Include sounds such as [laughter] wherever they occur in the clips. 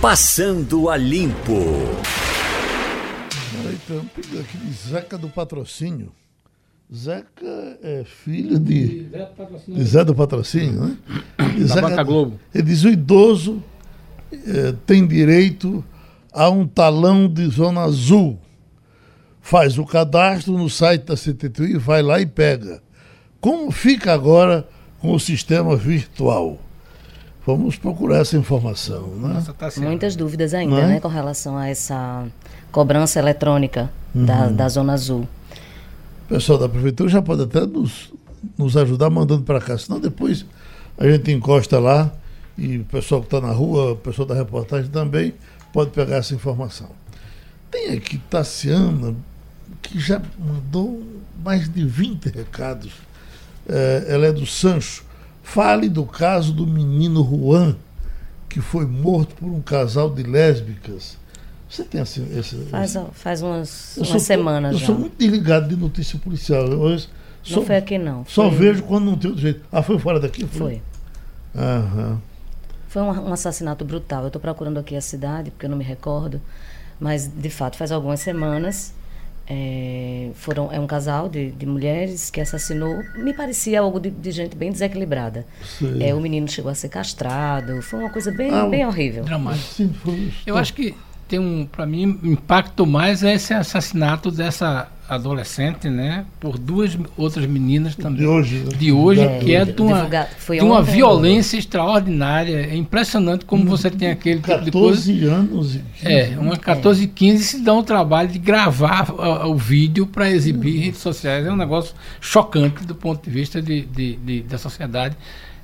Passando a Limpo. Então, de Zeca do Patrocínio. Zeca é filho de, de Zé do Patrocínio, né? E Da Zeca- Banca Globo. Ele diz: o idoso eh, tem direito a um talão de zona azul. Faz o cadastro no site da CTTU e vai lá e pega. Como fica agora com o sistema virtual? Vamos procurar essa informação, né? Nossa, tá certo. Muitas dúvidas ainda, Não é? né, com relação a essa cobrança eletrônica da, da Zona Azul. O pessoal da prefeitura já pode até nos, nos ajudar mandando para cá, senão depois a gente encosta lá e o pessoal que está na rua, o pessoal da reportagem também pode pegar essa informação. Tem aqui Tassiana, que já mandou mais de 20 recados. Eh, ela é do Sancho. Fale do caso do menino Juan, que foi morto por um casal de lésbicas. Você tem esse. esse Faz, faz umas, eu umas sou- semanas Eu já. sou muito desligado de notícia policial. Eu, eu só, Não foi aqui, não. Só Foi- vejo quando não tem outro jeito. Ah, foi fora daqui? Foi. Aham. Foi um, um assassinato brutal. Eu estou procurando aqui a cidade, porque eu não me recordo. Mas, de fato, faz algumas semanas. É, foram, é um casal de, de mulheres que assassinou. Me parecia algo de, de gente bem desequilibrada. Sei. É, o menino chegou a ser castrado. Foi uma coisa bem, Ah, bem horrível. Dramático. Eu acho que tem um, para mim, impacto mais é esse assassinato dessa adolescente, né? Por duas outras meninas também. De hoje. né? De hoje, É, que é de uma, de uma violência extraordinária. É impressionante como você tem aquele tipo de coisa. 14 anos. e 15 É, uma 14 e 15 se dão o trabalho de gravar ah, o vídeo para exibir em redes sociais. É um negócio chocante do ponto de vista de, de- de- da sociedade.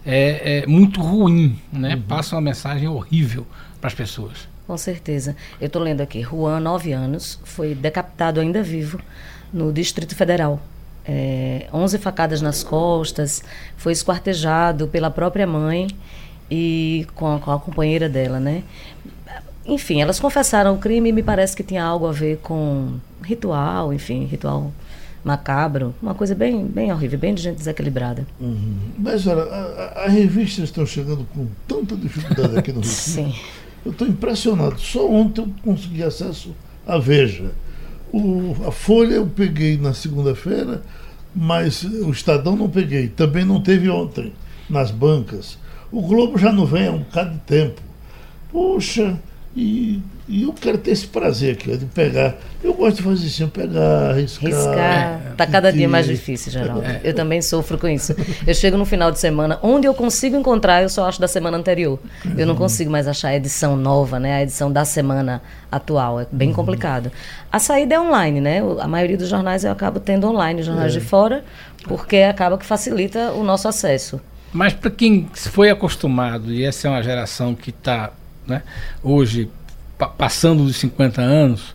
É, é muito ruim, né? Passa uma mensagem horrível para as pessoas. Com certeza. Eu estou lendo aqui. Juan, 9 anos, foi decapitado ainda vivo no Distrito Federal. É, 11 facadas nas costas, foi esquartejado pela própria mãe e com a, com a companheira dela, né? Enfim, elas confessaram o crime e me parece que tinha algo a ver com ritual, enfim, ritual macabro. Uma coisa bem, bem horrível, bem de gente desequilibrada. Mas olha, as revistas estão chegando com tanta dificuldade aqui no Recife. Sim. Eu estou impressionado. Só ontem eu consegui acesso à Veja. O- a Folha eu peguei na segunda-feira, mas o Estadão não peguei. Também não teve ontem, nas bancas. O Globo já não vem há um bocado de tempo. Poxa, e, e eu quero ter esse prazer aqui, de pegar. Eu gosto de fazer assim, pegar, arriscar. Riscar. Tá cada dia mais difícil, Geraldo. [laughs] Eu também sofro com isso. Eu chego no final de semana, onde eu consigo encontrar, eu só acho da semana anterior. Eu não consigo mais achar a edição nova, né? A edição da semana atual. É bem complicado. A saída é online, né? A maioria dos jornais eu acabo tendo online, jornais de fora, porque acaba que facilita o nosso acesso. Mas para quem foi acostumado, e essa é uma geração que está né, hoje pa- passando dos 50 anos,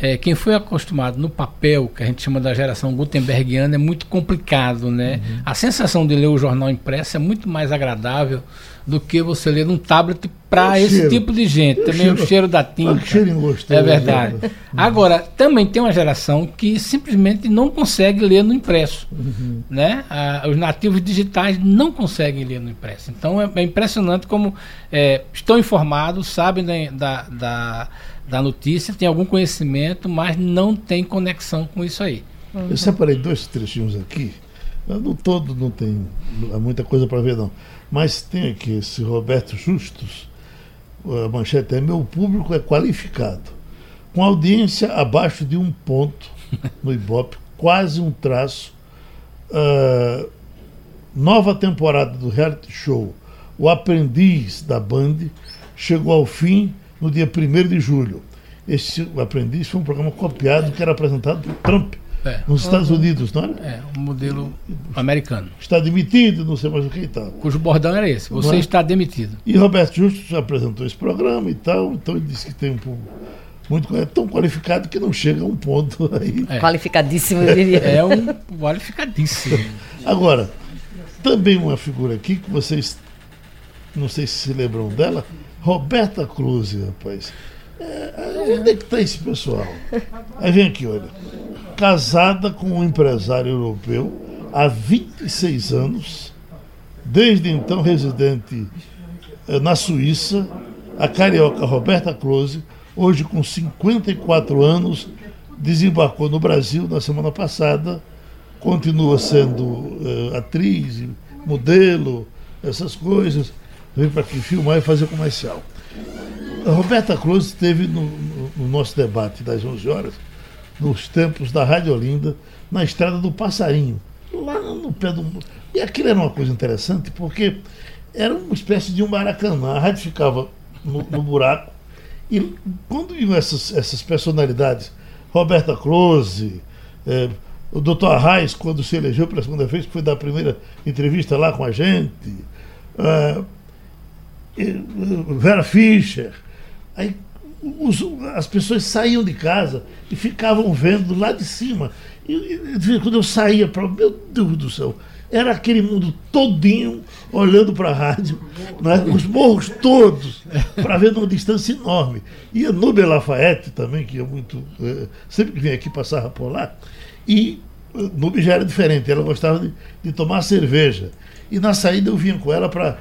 é, quem foi acostumado no papel, que a gente chama da geração gutenbergiana, é muito complicado. Né? A sensação de ler o jornal impresso é muito mais agradável do que você ler num tablet para esse cheiro. tipo de gente. O Também cheiro. o cheiro da tinta. que cheirinho gostoso. É verdade. Agora, também tem uma geração que simplesmente não consegue ler no impresso. Né? Ah, os nativos digitais não conseguem ler no impresso. Então é, é impressionante como é, estão informados, sabem da, da, da, da notícia, têm algum conhecimento, mas não têm conexão com isso aí. Eu separei dois trechinhos aqui. No todo não tem muita coisa para ver, não. Mas tem aqui esse Roberto Justus. A manchete é: Meu público é qualificado. Com audiência abaixo de um ponto no Ibope, quase um traço. Ah, nova temporada do reality show O Aprendiz da Band chegou ao fim no dia 1 de julho. Esse O Aprendiz foi um programa copiado que era apresentado por Trump É, nos Estados Unidos, não era? é um modelo americano, Está demitido, não sei mais o que e tal. cujo bordão era esse: você Não é? está demitido. E Roberto Justo apresentou esse programa e tal, então ele disse que tem um público muito é tão qualificado que não chega a um ponto [laughs] aí. É. Qualificadíssimo, eu diria. É um qualificadíssimo. Agora, também uma figura aqui que vocês não sei se se lembram dela, Roberta Cruz, rapaz. É, onde é que está esse pessoal? Aí vem aqui, olha. Casada com um empresário europeu há 26 anos, desde então residente eh, na Suíça, A carioca Roberta Close, hoje com 54 anos, desembarcou no Brasil na semana passada, continua sendo uh, atriz, modelo, essas coisas, veio para aqui filmar e fazer comercial. A Roberta Close esteve no, no, no, nosso debate das 11 horas, nos tempos da Rádio Olinda, na estrada do Passarinho, lá no pé do. E aquilo era uma coisa interessante, porque era uma espécie de um maracanã. A rádio ficava no, no buraco, e quando iam essas, essas personalidades, Roberta Close, eh, o doutor Arraes, quando se elegeu pela segunda vez, foi dar a primeira entrevista lá com a gente, eh, Vera Fischer, aí os, as pessoas saíam de casa e ficavam vendo lá de cima. E, e quando eu saía para. Meu Deus do céu! Era aquele mundo todinho olhando para a rádio, né? os morros todos, para ver numa distância enorme. E a Nubia Lafayette também, que é muito. É, sempre que vinha aqui passava por lá. E Nubia já era diferente, ela gostava de, de tomar cerveja. E na saída eu vinha com ela para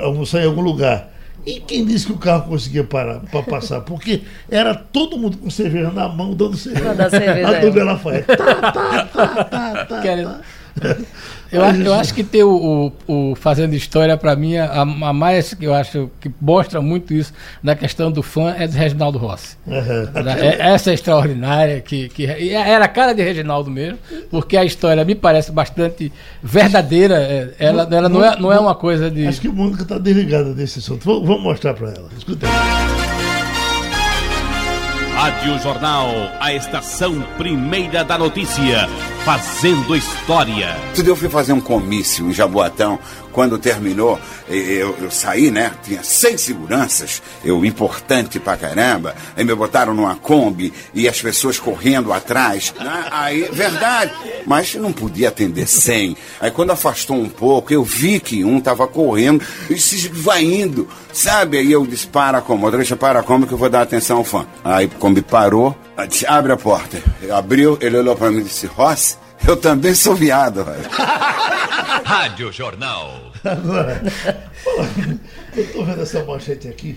almoçar em algum lugar. E quem disse que o carro conseguia parar para passar? Porque era todo mundo com cerveja na mão, dando cerveja. cerveja a Nubia Lafayette. Tá, tá, tá, tá, [laughs] tá, tá. Eu, acho, eu acho que ter o, o, o Fazendo História, para mim, a, a, mais que eu acho que mostra muito isso na questão do fã é do Reginaldo Rossi. Uhum. essa é extraordinária, que, que era a cara de Reginaldo mesmo, porque a história me parece bastante verdadeira. É, ela, ela não, é, não é uma coisa de. Acho que o mundo está desligado desse assunto. Vamos mostrar para ela. Escuta Rádio Jornal, a estação primeira da notícia Fazendo História. Eu fui fazer um comício em Jaboatão. Quando terminou, eu, eu, saí, né? Tinha seis seguranças, eu importante pra caramba. Aí me botaram numa Kombi e as pessoas correndo atrás. Né? Aí, verdade, mas não podia atender cem. Aí quando afastou um pouco, eu vi que um tava correndo e se vai indo, sabe? Aí eu disse: para como, deixa para como que eu vou dar atenção ao fã. Aí a Kombi parou, disse: abre a porta. Abriu, ele olhou para mim e disse: Rossi. Eu também sou viado, velho. [laughs] Rádio Jornal. Agora, eu estou vendo essa manchete aqui.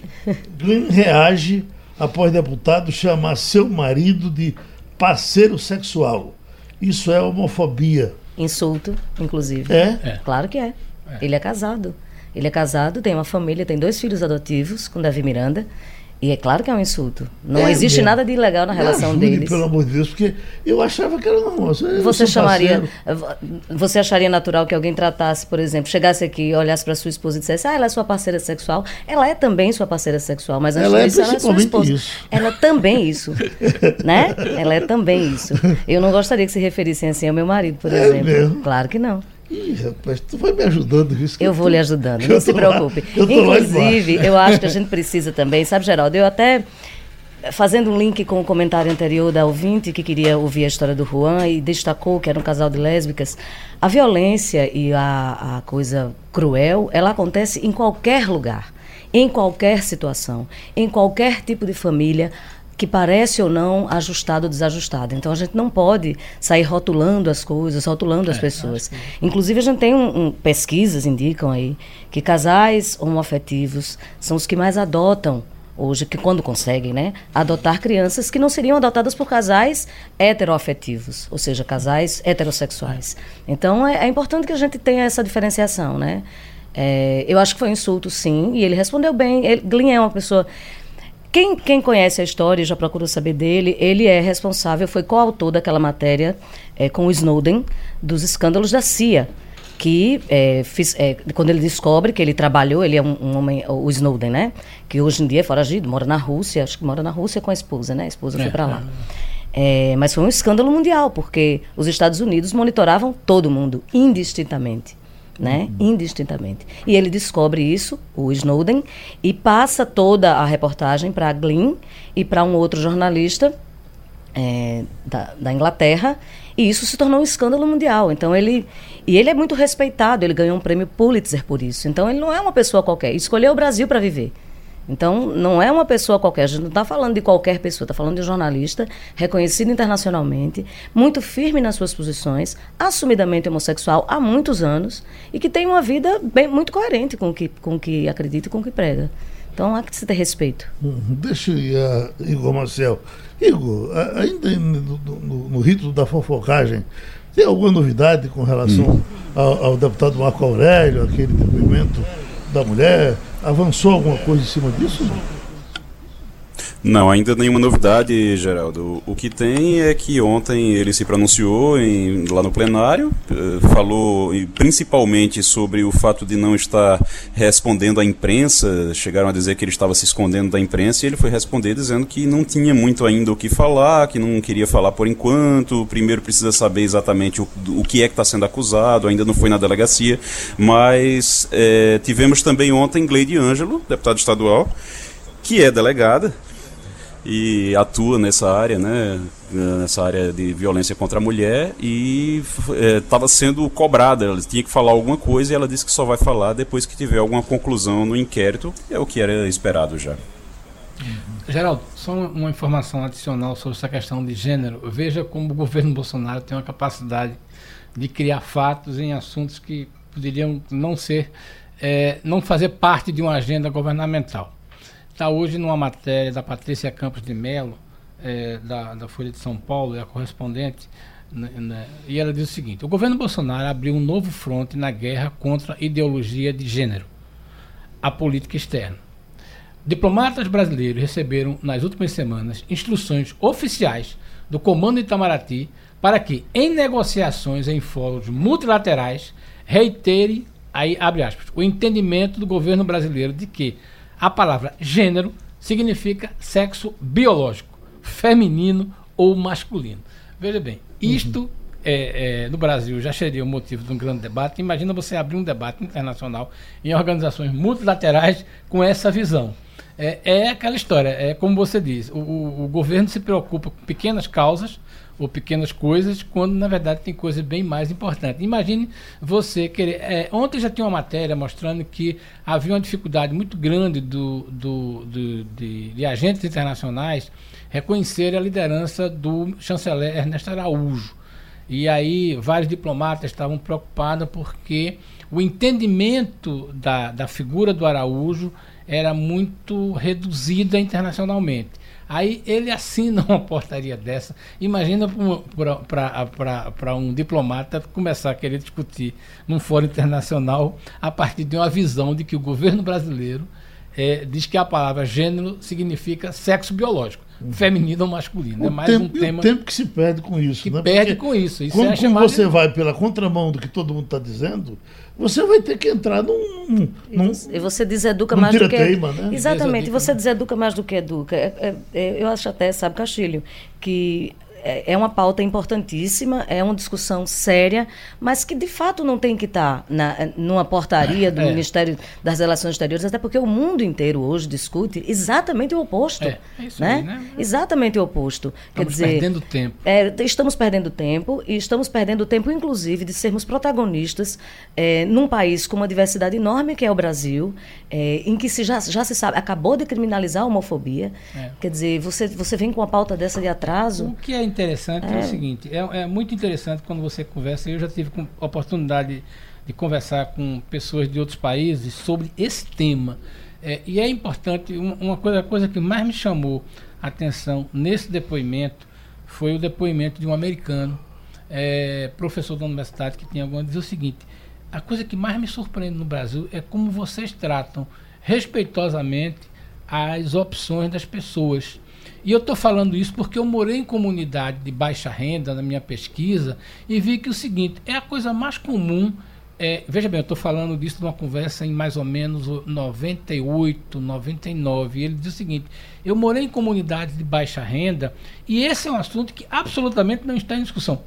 Glenn reage após deputado chamar seu marido de parceiro sexual. Isso é homofobia. Insulto, inclusive. É? é. Claro que é. é. Ele é casado. Ele é casado, tem uma família, tem dois filhos adotivos com Davi Miranda. E é claro que é um insulto. Não é existe mesmo. nada de ilegal na relação ajude, deles. Pelo amor de Deus, porque eu achava que era normal. Você chamaria. Parceiro. Você acharia natural que alguém tratasse, por exemplo, chegasse aqui, olhasse para sua esposa e dissesse: Ah, ela é sua parceira sexual. Ela é também sua parceira sexual, mas antes ela disso, é ela é sua esposa. Isso. Ela é também isso. [laughs] né? Ela é também isso. Eu não gostaria que se referissem assim ao meu marido, por é exemplo. Mesmo? Claro que não. Ih, rapaz, tu vai me ajudando. Isso eu, eu vou [laughs] tô, lhe ajudando, não se preocupe. Lá, eu Inclusive, eu acho que a gente precisa também, sabe, Geraldo? Eu até, fazendo um link com o comentário anterior da ouvinte que queria ouvir a história do Juan e destacou que era um casal de lésbicas, a violência e a, a coisa cruel, ela acontece em qualquer lugar, em qualquer situação, em qualquer tipo de família que parece ou não ajustado ou desajustado. Então a gente não pode sair rotulando as coisas, rotulando é, as pessoas. Que... Inclusive a gente tem um, um, pesquisas indicam aí que casais homoafetivos são os que mais adotam hoje, que quando conseguem, né, adotar crianças que não seriam adotadas por casais heteroafetivos, ou seja, casais heterossexuais. Então é, é importante que a gente tenha essa diferenciação, né? É, eu acho que foi um insulto, sim, e ele respondeu bem. Ele, Glyn é uma pessoa quem, quem conhece a história e já procurou saber dele, ele é responsável, foi coautor daquela matéria é, com o Snowden dos escândalos da CIA que é, fiz, é, quando ele descobre que ele trabalhou, ele é um, um, homem, o Snowden, né? Que hoje em dia é foragido, mora na Rússia, acho que mora na Rússia com a esposa, né? A esposa é, foi para lá. É, mas foi um escândalo mundial, porque os Estados Unidos monitoravam todo mundo, indistintamente né? Indistintamente. E ele descobre isso, o Snowden, e passa toda a reportagem para a e para um outro jornalista é, da, da, Inglaterra, e isso se tornou um escândalo mundial. Então ele e ele é muito respeitado, ele ganhou um prêmio Pulitzer por isso. Então ele não é uma pessoa qualquer, escolheu o Brasil para viver. Então, não é uma pessoa qualquer, a gente não está falando de qualquer pessoa, está falando de um jornalista reconhecido internacionalmente, muito firme nas suas posições, assumidamente homossexual há muitos anos e que tem uma vida bem, muito coerente com o que, com que acredita e com o que prega. Então há que se ter respeito. Hum, Deixa eu ir a Igor Marcel. Igor, ainda no, no- no rito da fofocagem, tem alguma novidade com relação ao, ao deputado Marco Aurélio, aquele depoimento da mulher? Avançou alguma coisa em cima disso? Não? Não, ainda nenhuma novidade, Geraldo. O que tem é que ontem ele se pronunciou em- lá no plenário, eh, falou principalmente sobre o fato de não estar respondendo à imprensa. Chegaram a dizer que ele estava se escondendo da imprensa e ele foi responder dizendo que não tinha muito ainda o que falar, que não queria falar por enquanto. Primeiro precisa saber exatamente o, o que é que está sendo acusado, ainda não foi na delegacia. Mas eh, tivemos também ontem Gleide Ângelo, deputado estadual, que é delegada e atua nessa área, né, nessa área de violência contra a mulher e estava sendo cobrada, ela tinha que falar alguma coisa e ela disse que só vai falar depois que tiver alguma conclusão no inquérito, é o que era esperado já. Geraldo, só uma- informação adicional sobre essa questão de gênero. Veja como o governo Bolsonaro tem uma capacidade de criar fatos em assuntos que poderiam não ser, eh, não fazer parte de uma agenda governamental. Está hoje numa matéria da Patrícia Campos de Mello, eh, da, da Folha de São Paulo, é a correspondente, né, né, e ela diz o seguinte: o governo Bolsonaro abriu um novo fronte na guerra contra a ideologia de gênero, a política externa. Diplomatas brasileiros receberam nas últimas semanas instruções oficiais do Comando Itamaraty para que, em negociações em fóruns multilaterais, reitere, aí abre aspas, o entendimento do governo brasileiro de que a palavra gênero significa sexo biológico, feminino ou masculino. Veja bem, isto é, é, no Brasil já seria o motivo de um grande debate. Imagina você abrir um debate internacional em organizações multilaterais com essa visão. É, é aquela história, é como você diz, o- o governo se preocupa com pequenas causas ou pequenas coisas, quando na verdade tem coisas bem mais importantes. Imagine você querer. é, ontem já tinha uma matéria mostrando que havia uma dificuldade muito grande do, do- do- de, de agentes internacionais reconhecerem a liderança do chanceler Ernesto Araújo. E aí vários diplomatas estavam preocupados porque o entendimento da, da figura do Araújo era muito reduzida internacionalmente. Aí ele assina [laughs] uma portaria dessa. Imagina para um diplomata começar a querer discutir num fórum internacional a partir de uma visão de que o governo brasileiro eh, diz que a palavra gênero significa sexo biológico, feminino ou masculino. é O mais tempo, um tema o tempo que se perde com isso. que né? perde Porque com isso. Isso Quando, é você de- vai pela contramão do que todo mundo está dizendo, você vai ter que entrar num. E num você, e você deseduca mais do que. tira-teima, né? Exatamente, Deseduca. você deseduca mais do que educa. É- é- é- eu acho até, sabe, Castilho, que é é uma pauta importantíssima, é uma discussão séria, mas que de fato não tem que estar na, numa portaria do É. Ministério das Relações Exteriores, até porque o mundo inteiro hoje discute exatamente o oposto. É, é isso né? aí, né? Exatamente o oposto. Quer Estamos dizer, perdendo tempo. é, estamos perdendo tempo e estamos perdendo tempo, inclusive, de sermos protagonistas é, num país com uma diversidade enorme que é o Brasil, é, em que se já, já se sabe, acabou de criminalizar a homofobia. Quer dizer, você, você vem com uma pauta dessa de atraso. O que é interessante é, o seguinte, é, é muito interessante quando você conversa, eu já tive com- oportunidade de conversar com pessoas de outros países sobre esse tema. É, e é importante, uma, uma coisa, a coisa que mais me chamou a atenção nesse depoimento foi o depoimento de um americano, é, professor da universidade, que tinha alguma dizer o seguinte, a coisa que mais me surpreende no Brasil é como vocês tratam respeitosamente as opções das pessoas. E eu estou falando isso porque eu morei em comunidade de baixa renda na minha pesquisa e vi que o seguinte é a coisa mais comum. é, veja bem, eu estou falando disso numa conversa em mais ou menos o 98, 99. E ele diz o seguinte: eu morei em comunidades de baixa renda e esse é um assunto que absolutamente não está em discussão.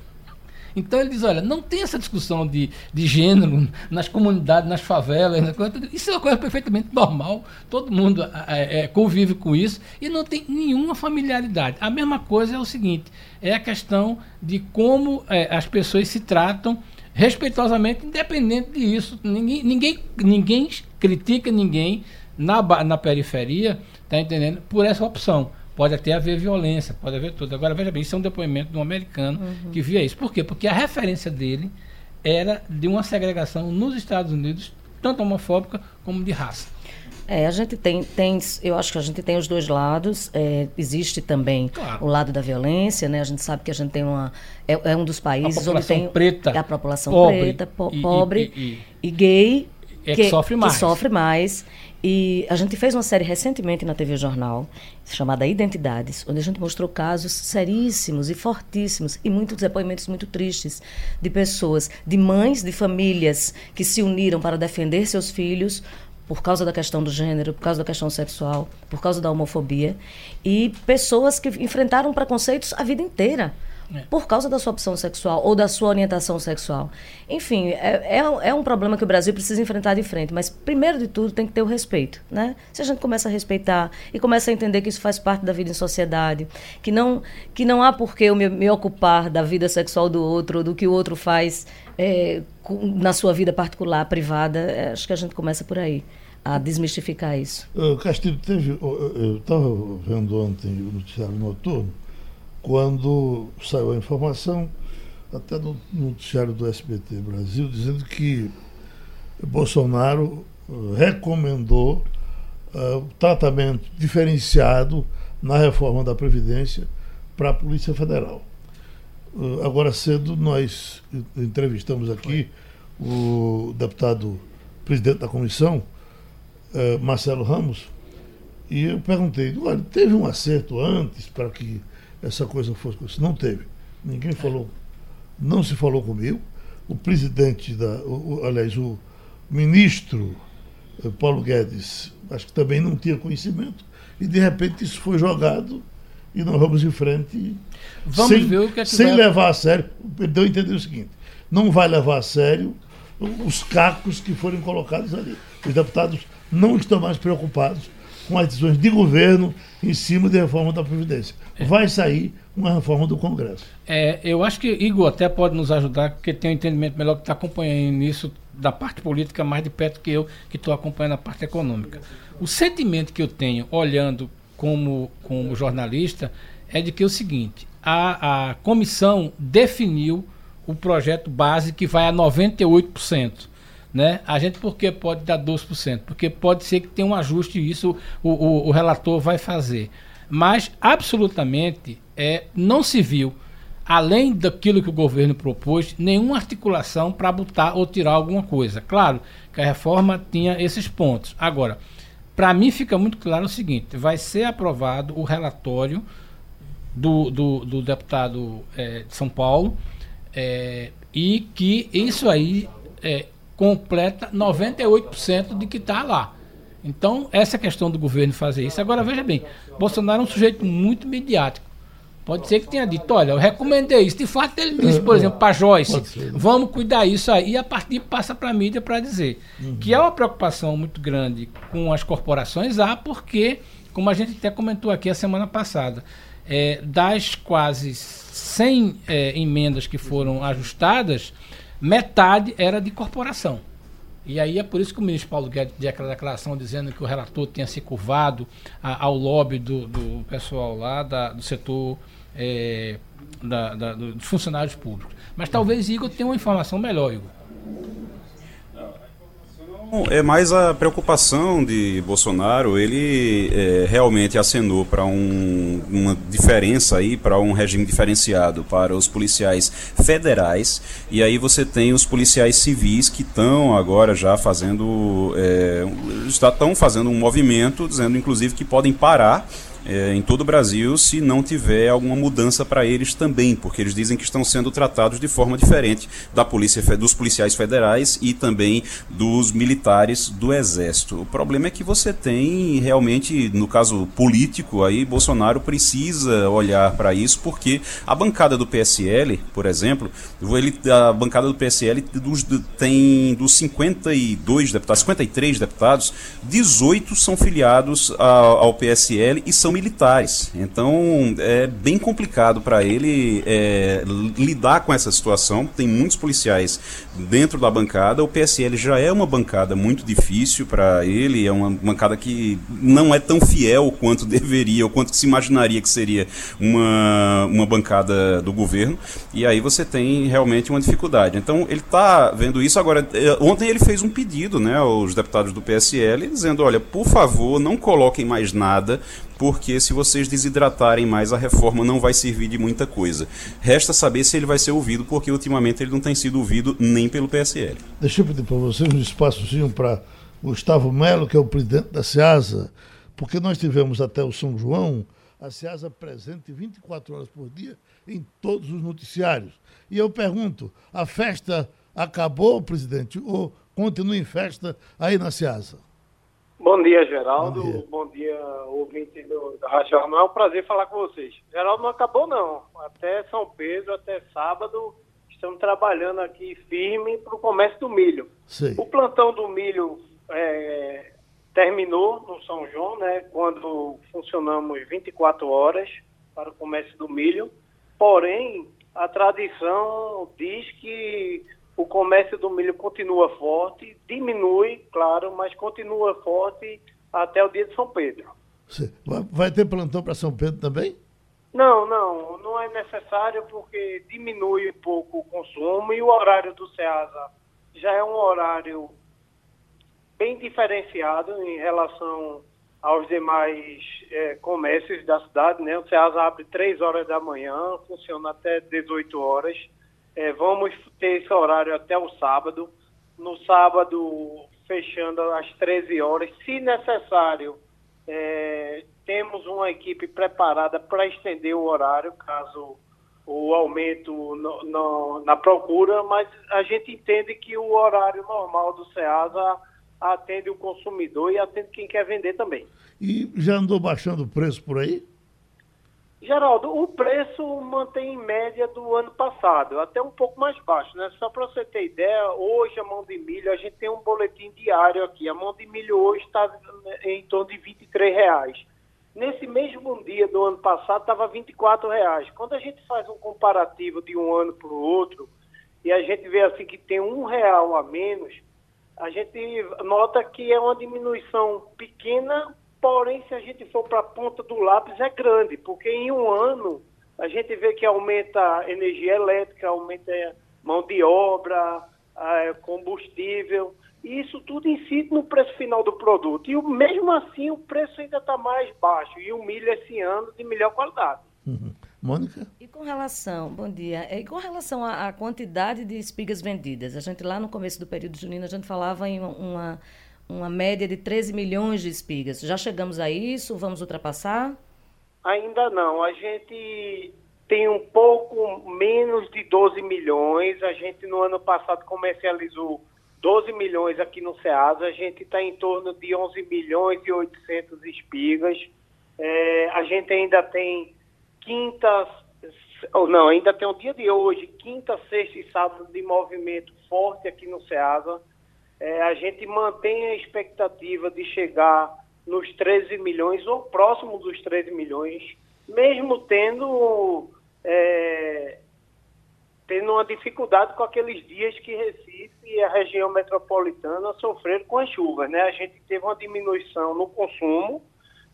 Então ele diz, olha, não tem essa discussão de, de gênero nas comunidades, nas favelas, coisa, isso é uma coisa perfeitamente normal, todo mundo é, é, convive com isso e não tem nenhuma familiaridade. A mesma coisa é o seguinte, é a questão de como é, as pessoas se tratam respeitosamente, independente disso. Ninguém, ninguém, ninguém critica ninguém na, na periferia, tá entendendo? Por essa opção. Pode até haver violência, pode haver tudo. Agora, veja bem, isso é um depoimento de um americano que via isso. Por quê? Porque a referência dele era de uma segregação nos Estados Unidos, tanto homofóbica como de raça. É, a gente tem, tem, eu acho que a gente tem os dois lados. É, existe também Claro. o lado da violência, né? A gente sabe que a gente tem uma é, é um dos países onde população tem preta, é a população pobre preta, po- e- e- pobre e- e, gay É que sofre mais. sofre mais. E a gente fez uma série recentemente na TV Jornal, chamada Identidades, onde a gente mostrou casos seríssimos e fortíssimos e muitos depoimentos muito tristes de pessoas, de mães de famílias que se uniram para defender seus filhos por causa da questão do gênero, por causa da questão sexual, por causa da homofobia, e pessoas que enfrentaram preconceitos a vida inteira por causa da sua opção sexual ou da sua orientação sexual. Enfim, é, é, um- é um problema que o Brasil precisa enfrentar de frente, mas primeiro de tudo tem que ter o respeito, né? Se a gente começa a respeitar e começa a entender que isso faz parte da vida em sociedade, que não, que não há por que eu me, me ocupar da vida sexual do outro, ou do que o outro faz é, com- na sua vida particular, privada, é, acho que a gente começa por aí, a desmistificar isso. Uh, Castilho, teve. uh, Eu estava vendo ontem o noticiário noturno, quando saiu a informação, até no noticiário do SBT Brasil, dizendo que Bolsonaro uh, recomendou uh, tratamento diferenciado na reforma da Previdência para a Polícia Federal. Uh, agora cedo nós entrevistamos aqui o deputado presidente da comissão, eh, Marcelo Ramos, e eu perguntei, olha, teve um acerto antes para que essa coisa fosse. Não teve. Ninguém falou, não se falou comigo. O presidente da. O, o- aliás, o ministro eh, Paulo Guedes, acho que também não tinha conhecimento. E de repente isso foi jogado e nós vamos em frente. Vamos sem, ver o que é que Sem vai- levar a sério. Deu a entender o seguinte: não vai levar a sério os cacos que forem colocados ali. Os deputados não estão mais preocupados com as decisões de governo em cima da reforma da Previdência. Vai sair uma reforma do Congresso. É, eu acho que Igor até pode nos ajudar, porque tem um entendimento melhor que está acompanhando isso da parte política mais de perto que eu, que estou acompanhando a parte econômica. O sentimento que eu tenho, olhando como, como jornalista, é de que é o seguinte: a, a comissão definiu o projeto base que vai a 98%. Né? A gente por que pode dar 12%? Porque pode ser que tenha um ajuste e isso o, o, o relator vai fazer. Mas absolutamente é, não se viu, além daquilo que o governo propôs, nenhuma articulação para botar ou tirar alguma coisa. Claro que a reforma tinha esses pontos. Agora, para mim fica muito claro o seguinte: vai ser aprovado o relatório do, do, do deputado eh, de São Paulo eh, e que isso aí eh, completa 98% de que está lá. Então, essa questão do governo fazer isso. Agora, veja bem: Bolsonaro é um sujeito muito midiático. Pode ser que tenha dito, olha, eu recomendei isso. De fato, ele disse, por exemplo, para Joyce, né? vamos cuidar isso aí. E a partir passa para a mídia para dizer que é uma preocupação muito grande com as corporações, há porque, como a gente até comentou aqui a semana passada, é, das quase 100 é, emendas que foram ajustadas, metade era de corporação. E aí é por isso que o ministro Paulo Guedes deu aquela declaração dizendo que o relator tinha se curvado a- ao lobby do, do pessoal lá da- do setor é, da- da- do- dos funcionários públicos. Mas talvez Igor tenha uma informação melhor, Igor. É mais a preocupação de Bolsonaro. Ele é, realmente acenou para um, uma diferença aí, para um regime diferenciado para os policiais federais. E aí você tem os policiais civis que estão agora já fazendo, é, estão fazendo um movimento, dizendo inclusive que podem parar é, em todo o Brasil se não tiver alguma mudança para eles também, porque eles dizem que estão sendo tratados de forma diferente da polícia, dos policiais federais e também dos militares do Exército. O problema é que você tem realmente, no caso político, aí Bolsonaro precisa olhar para isso, porque a bancada do PSL, por exemplo, ele, a bancada do PSL dos- do- tem dos 52 deputados, 53 deputados, 18 são filiados a- ao PSL e são são militares. Então é bem complicado para ele é, lidar com essa situação. Tem muitos policiais dentro da bancada. O PSL já é uma bancada muito difícil para ele, é uma bancada que não é tão fiel quanto [laughs] deveria, ou quanto se imaginaria que seria uma, uma bancada do governo. E aí você tem realmente uma dificuldade. Então ele está vendo isso. Agora, é, ontem ele fez um pedido né, aos deputados do PSL, dizendo: olha, por favor, não coloquem mais nada porque se vocês desidratarem mais, a reforma não vai servir de muita coisa. Resta saber se ele vai ser ouvido, porque ultimamente ele não tem sido ouvido nem pelo PSL. Deixa eu pedir para vocês um espaçozinho para Gustavo Melo, que é o presidente da SEASA, porque nós tivemos até o São João a SEASA presente 24 horas por dia em todos os noticiários. E eu pergunto, a festa acabou, presidente, ou continua em festa aí na SEASA? Bom dia, Geraldo. Bom dia, Bom dia ouvinte do, da Rádio Jornal. É um prazer falar com vocês. Geraldo, não acabou, não. Até São Pedro, até sábado, estamos trabalhando aqui firme para o comércio do milho. Sim. O plantão do milho é, terminou no São João, né, quando funcionamos 24 horas para o comércio do milho. Porém, a tradição diz que o comércio do milho continua forte, diminui, claro, mas continua forte até o dia de São Pedro. Vai ter plantão para São Pedro também? Não, não, não é necessário porque diminui um pouco o consumo e o horário do SEASA já é um horário bem diferenciado em relação aos demais é, comércios da cidade, né? O SEASA abre 3 horas da manhã, funciona até 18 horas. É, vamos ter esse horário até o sábado. No sábado, fechando às 13 horas. Se necessário, é, temos uma equipe preparada para estender o horário, caso o aumento no, no, na procura, mas a gente entende que o horário normal do SEASA atende o consumidor e atende quem quer vender também. E já andou baixando o preço por aí? Geraldo, o preço mantém em média do ano passado, até um pouco mais baixo, né? Só para você ter ideia, hoje a mão de milho, a gente tem um boletim diário aqui. A mão de milho hoje está em torno de 23 reais. Nesse mesmo dia do ano passado estava 24 reais. Quando a gente faz um comparativo de um ano para o outro e a gente vê assim que tem um real a menos, a gente nota que é uma diminuição pequena Porém, se a gente for para a ponta do lápis, é grande, porque em um ano a gente vê que aumenta a energia elétrica, aumenta mão de obra, combustível, e isso tudo incide no preço final do produto. E mesmo assim o preço ainda está mais baixo, e o milho esse ano de melhor qualidade. Uhum. Mônica? E com relação, bom dia, e com relação à, à quantidade de espigas vendidas, a gente lá no começo do período junino, a gente falava em uma uma média de 13 milhões de espigas. Já chegamos a isso? Vamos ultrapassar? Ainda não. A gente tem um pouco menos de 12 milhões. A gente no ano passado comercializou 12 milhões aqui no Ceasa. A gente está em torno de 11 milhões e 800 espigas. É, a gente ainda tem quinta, ou não, ainda tem o dia de hoje, quinta, sexta e sábado de movimento forte aqui no Ceasa é, a gente mantém a expectativa de chegar nos 13 milhões ou próximo dos 13 milhões, mesmo tendo, é, tendo uma dificuldade com aqueles dias que Recife e a região metropolitana sofreram com as chuvas. Né? A gente teve uma diminuição no consumo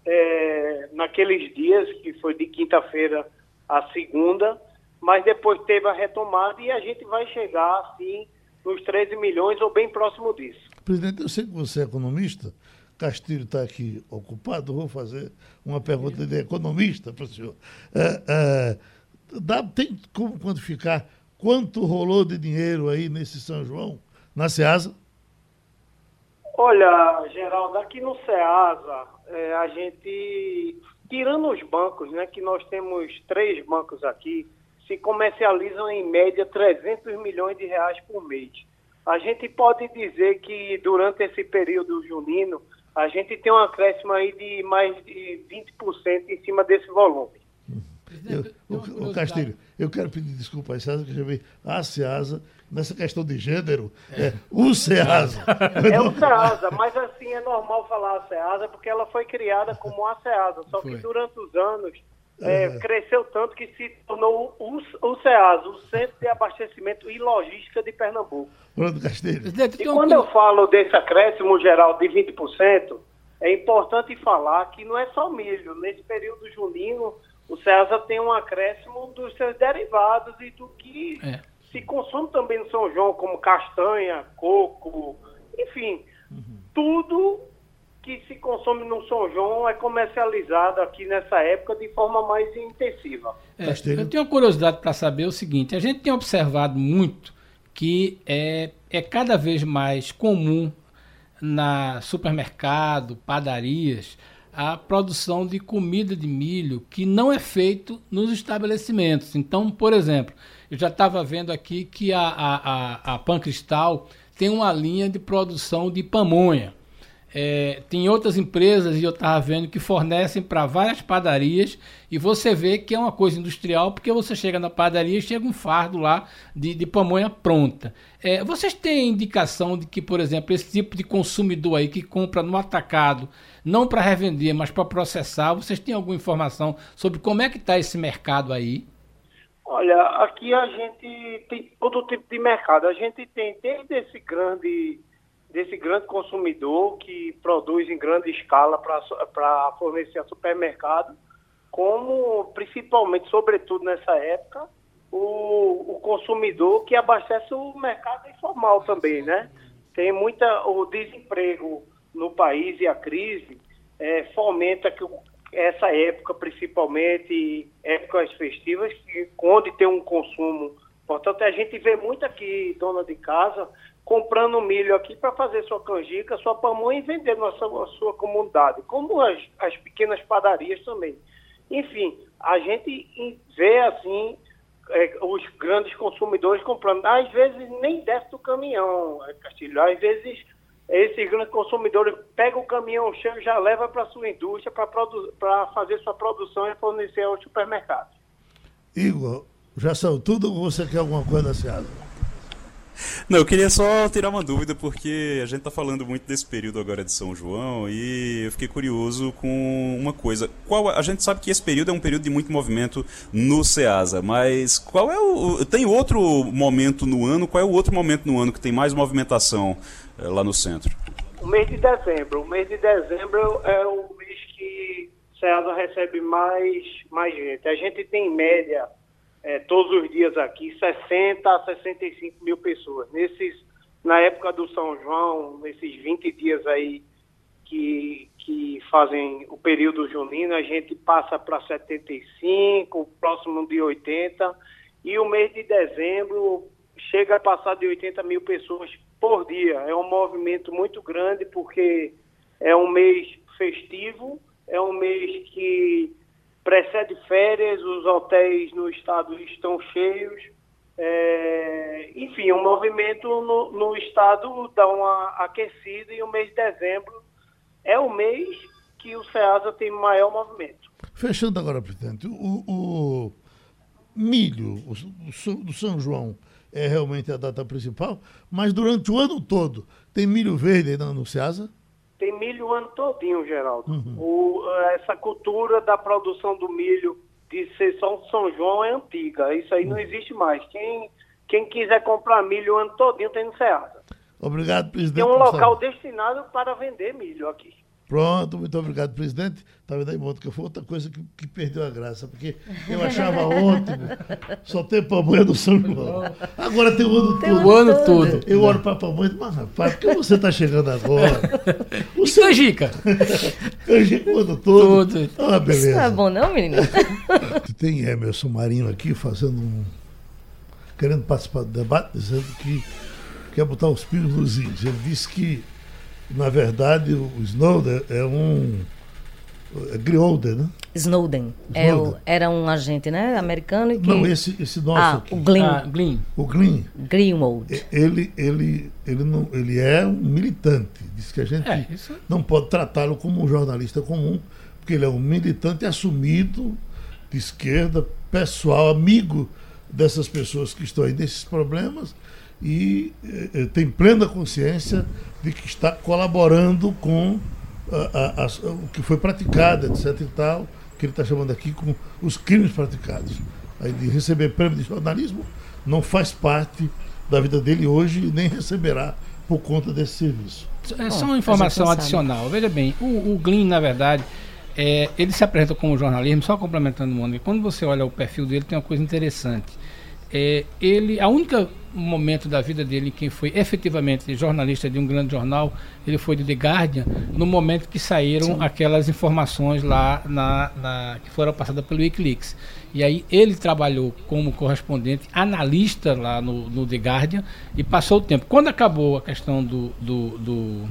é, naqueles dias, que foi de quinta-feira a segunda, mas depois teve a retomada e a gente vai chegar, assim, nos 13 milhões ou bem próximo disso. Presidente, eu sei que você é economista, Castilho está aqui ocupado, vou fazer uma pergunta de economista para o senhor. É, é, dá, tem como quantificar quanto rolou de dinheiro aí nesse São João, na SEASA? Olha, Geraldo, aqui no SEASA, é, a gente, tirando os bancos, né, que nós temos três bancos aqui, se comercializam em média 300 milhões de reais por mês. A gente pode dizer que durante esse período junino, a gente tem um acréscimo aí de mais de 20% em cima desse volume. Eu, o, o Castilho, eu quero pedir desculpa a Ceasa, que eu chamei a Ceasa, nessa questão de gênero, é, o Ceasa. É o Ceasa, mas assim é normal falar a Ceasa porque ela foi criada como a Ceasa, só que Foi. durante os anos é, É. cresceu tanto que se tornou o, o Ceasa, o Centro de Abastecimento e Logística de Pernambuco. Pronto, Castilho. E quando eu falo desse acréscimo geral de 20%, é importante falar que não é só milho. Nesse período junino, o Ceasa tem um acréscimo dos seus derivados e do que É. se consome também no São João, como castanha, coco, enfim, tudo que se consome no São João é comercializado aqui nessa época de forma mais intensiva. É, eu tenho uma curiosidade para saber o seguinte: a gente tem observado muito que é, é cada vez mais comum na supermercado, padarias, a produção de comida de milho que não é feito nos estabelecimentos. Então, por exemplo, eu já estava vendo aqui que a, a, a, a Pan Cristal tem uma linha de produção de pamonha. É, tem outras empresas, e eu estava vendo, que fornecem para várias padarias, e você vê que é uma coisa industrial, porque você chega na padaria e chega um fardo lá de, de pamonha pronta. É, vocês têm indicação de que, por exemplo, esse tipo de consumidor aí que compra no atacado, não para revender, mas para processar, vocês têm alguma informação sobre como é que está esse mercado aí? Olha, aqui a gente tem todo tipo de mercado. A gente tem desde esse grande, desse grande consumidor que produz em grande escala para fornecer a supermercado, como principalmente, sobretudo nessa época, o, o consumidor que abastece o mercado informal também, né? Tem muita o desemprego no país e a crise eh, fomenta que essa época, principalmente épocas festivas, onde tem um consumo. Portanto, a gente vê muito aqui, dona de casa, comprando milho aqui para fazer sua canjica, sua pamonha e vender na sua, sua comunidade, como as, as pequenas padarias também. Enfim, a gente vê assim é, os grandes consumidores comprando. Às vezes nem desce do caminhão, é, Castilho. Às vezes esses grandes consumidores pegam o caminhão cheio e já leva para sua indústria para fazer sua produção e fornecer aos supermercados. Igor, já saiu tudo ou você quer alguma coisa da Ceasa? [laughs] Não, eu queria só tirar uma dúvida, porque a gente tá falando muito desse período agora de São João e eu fiquei curioso com uma coisa. Qual, a gente sabe que esse período é um período de muito movimento no Ceasa, mas qual é o. Tem outro momento no ano? Qual é o outro momento no ano que tem mais movimentação eh, lá no centro? O mês de dezembro. O mês de dezembro é o mês que Ceasa recebe mais, mais gente. A gente tem em média, é, todos os dias aqui, 60 a 65 mil pessoas. Nesses, na época do São João, nesses 20 dias aí que, que fazem o período junino, a gente passa para 75, próximo de 80, e o mês de dezembro chega a passar de 80 mil pessoas por dia. É um movimento muito grande porque é um mês festivo, é um mês que precede férias, os hotéis no estado estão cheios. É, enfim, o movimento no, no estado dá uma aquecida e o mês de dezembro é o mês que o SEASA tem maior movimento. Fechando agora, presidente, o, o milho do São João é realmente a data principal, mas durante o ano todo tem milho verde no Ceasa? Tem milho o ano todinho, Geraldo. O, essa cultura da produção do milho de ser só um São João é antiga. Isso aí não existe mais. Quem, quem quiser comprar milho o ano todinho tem no Ceasa. Obrigado, presidente. Tem um local destinado para vender milho aqui. Pronto, muito obrigado, presidente. Tá vendo aí, Monte, que foi outra coisa que, que perdeu a graça, porque eu achava ótimo só ter pamonha do São João. Agora tem o ano Tem todo. O ano todo. Eu olho para a pamonha e digo, mas rapaz, por que você está chegando agora? O E seu canjica? [laughs] canjica o ano todo. Todo. Ah, Isso não é beleza. bom, não, menino? Tem Emerson Marinho aqui fazendo um. querendo participar do debate, dizendo que quer botar os pingos nos is. Ele disse que, na verdade, o Snowden é um. É Greenholder, né? Snowden. É o- era um agente, né? Americano que. Não, esse, esse nosso ah, aqui. o Glenn. Ah, Glyn. O Glyn, Greenwald. ele, ele, ele, não, ele é um militante. Diz que a gente É, isso- não pode tratá-lo como um jornalista comum, porque ele é um militante assumido de esquerda, pessoal, amigo dessas pessoas que estão aí nesses problemas e eh, tem plena consciência de que está colaborando com a, a, a, o que foi praticado, etc. e tal, que ele está chamando aqui com os crimes praticados. Aí de receber prêmio de jornalismo não faz parte da vida dele hoje e nem receberá por conta desse serviço. É só uma informação adicional. Veja bem, o, o Glyn, na verdade, é, ele se apresenta como jornalismo, só complementando o Mônica, quando você olha o perfil dele, tem uma coisa interessante. É, ele, a única momento da vida dele em que foi efetivamente jornalista de um grande jornal, ele foi de The Guardian, no momento que saíram Sim. aquelas informações lá na, na, que foram passadas pelo Wikileaks. E aí ele trabalhou como correspondente, analista lá no, no The Guardian e passou o tempo. Quando acabou a questão do, do, do,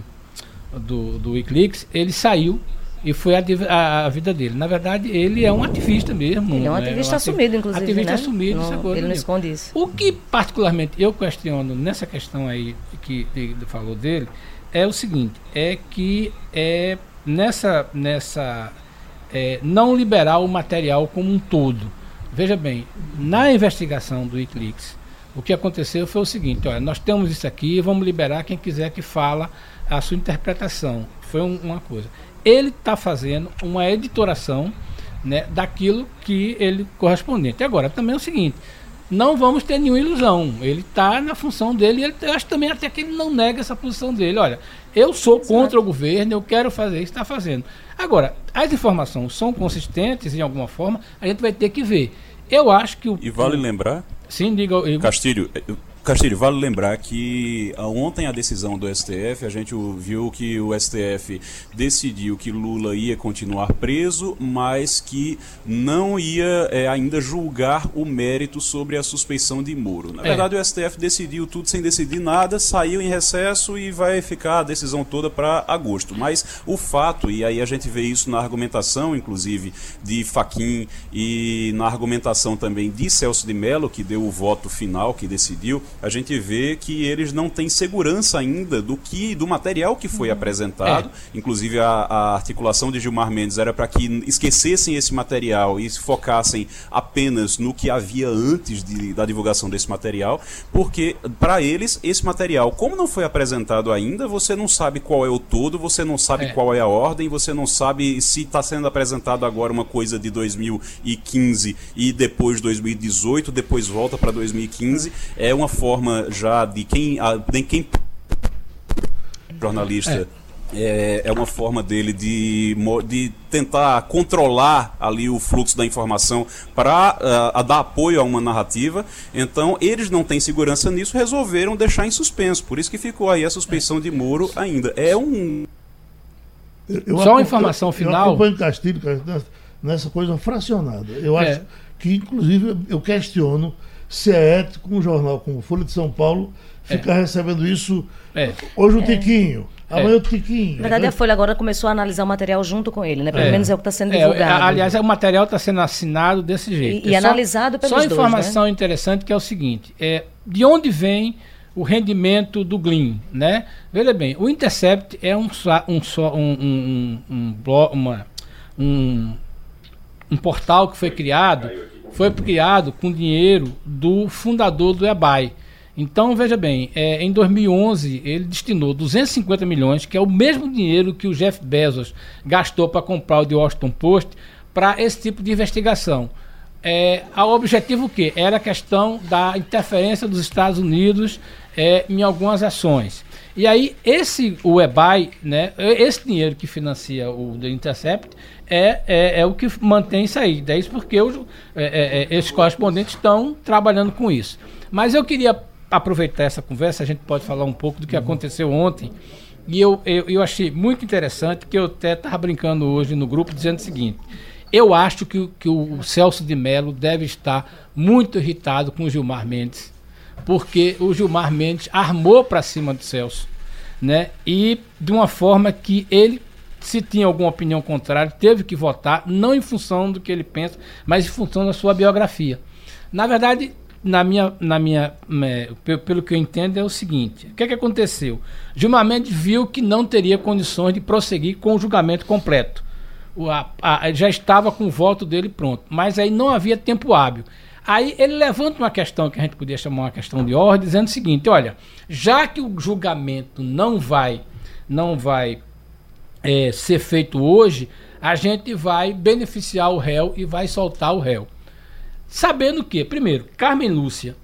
do, do Wikileaks, ele saiu e foi a, a, a, vida dele. Na verdade, ele é um ativista mesmo. Ele é um né? ativista é um assumido, inclusive. Ativista né? assumido, não, Ele não esconde isso. O que, particularmente, eu questiono nessa questão aí que ele falou dele é o seguinte: é que é nessa. nessa é, não liberar o material como um todo. Veja bem, na investigação do Wikileaks, o que aconteceu foi o seguinte: olha, nós temos isso aqui, vamos liberar quem quiser que fala a sua interpretação. Foi um, uma coisa ele está fazendo uma editoração né, daquilo que ele correspondente. Agora, também é o seguinte, não vamos ter nenhuma ilusão. Ele está na função dele e ele, eu acho também até que ele não nega essa posição dele. Olha, eu sou contra o governo, eu quero fazer isso, está fazendo. Agora, as informações são consistentes em alguma forma, a gente vai ter que ver. Eu acho que o. E vale lembrar? Sim, diga. Eu... Castilho, Castilho, vale lembrar que ah, ontem a decisão do STF, a gente viu que o STF decidiu que Lula ia continuar preso, mas que não ia é, ainda julgar o mérito sobre a suspeição de Moro. Na é. verdade, o STF decidiu tudo sem decidir nada, saiu em recesso e vai ficar a decisão toda para agosto. Mas o fato, e aí a gente vê isso na argumentação, inclusive, de Faquim e na argumentação também de Celso de Mello, que deu o voto final, que decidiu, a gente vê que eles não têm segurança ainda do que do material que foi uhum. apresentado. É. Inclusive a, a, articulação de Gilmar Mendes era para que esquecessem esse material e se focassem apenas no que havia antes de, da divulgação desse material, porque para eles esse material, como não foi apresentado ainda, você não sabe qual é o todo, você não sabe é. qual é a ordem, você não sabe se está sendo apresentado agora uma coisa de 2015 e depois 2018, depois volta para 2015. É uma forma já de quem, de quem jornalista é. é. É, uma forma dele de, de tentar controlar ali o fluxo da informação para uh, dar apoio a uma narrativa. Então, eles não têm segurança nisso, resolveram deixar em suspenso. Por isso que ficou aí a suspeição de Moro ainda. É um. Eu, Só uma informação eu, final. Eu acompanho Castilho nessa coisa fracionada. Eu é. acho que, inclusive, eu questiono se é ético um jornal como Folha de São Paulo ficar é. recebendo isso. É. Hoje o é. Tiquinho. Amanhã o Tiquinho. Na verdade, né? a Folha agora começou a analisar o material junto com ele, né? Pelo é. menos é o que está sendo é, divulgado. aliás, o material está sendo assinado desse jeito. E, e analisado pelos Só informação dois, né? interessante que é o seguinte: é, de onde vem o rendimento do Glyn, né? Veja bem, o Intercept é um um um, um, um, uma, um, um portal que foi criado foi criado com dinheiro do fundador do EBAI. Então, veja bem, é, em 2011 ele destinou 250 milhões, que é o mesmo dinheiro que o Jeff Bezos gastou para comprar o The Washington Post, para esse tipo de investigação. É, o objetivo o quê? Era a questão da interferência dos Estados Unidos é, em algumas ações. E aí, esse, o EBAI, né, esse dinheiro que financia o The Intercept, é, é, é o que mantém isso aí. Daí isso porque os, é, é, é, esses correspondentes estão trabalhando com isso. Mas eu queria aproveitar essa conversa, a gente pode falar um pouco do que aconteceu ontem. E eu, eu, eu achei muito interessante, que eu até estava brincando hoje no grupo, dizendo o seguinte. Eu acho que, que o Celso de Mello deve estar muito irritado com o Gilmar Mendes porque o Gilmar Mendes armou para cima do Celso, né? E de uma forma que ele se tinha alguma opinião contrária, teve que votar, não em função do que ele pensa, mas em função da sua biografia. Na verdade, na minha, na minha, é, pelo que eu entendo, é o seguinte: o que, é que aconteceu? Gilmar Mendes viu que não teria condições de prosseguir com o julgamento completo, o, a, a, já estava com o voto dele pronto, mas aí não havia tempo hábil. Aí ele levanta uma questão que a gente podia chamar uma questão de ordem, dizendo o seguinte: olha, já que o julgamento não vai, não vai é, ser feito hoje, a gente vai beneficiar o réu e vai soltar o réu. Sabendo que, primeiro, Carmen Lúcia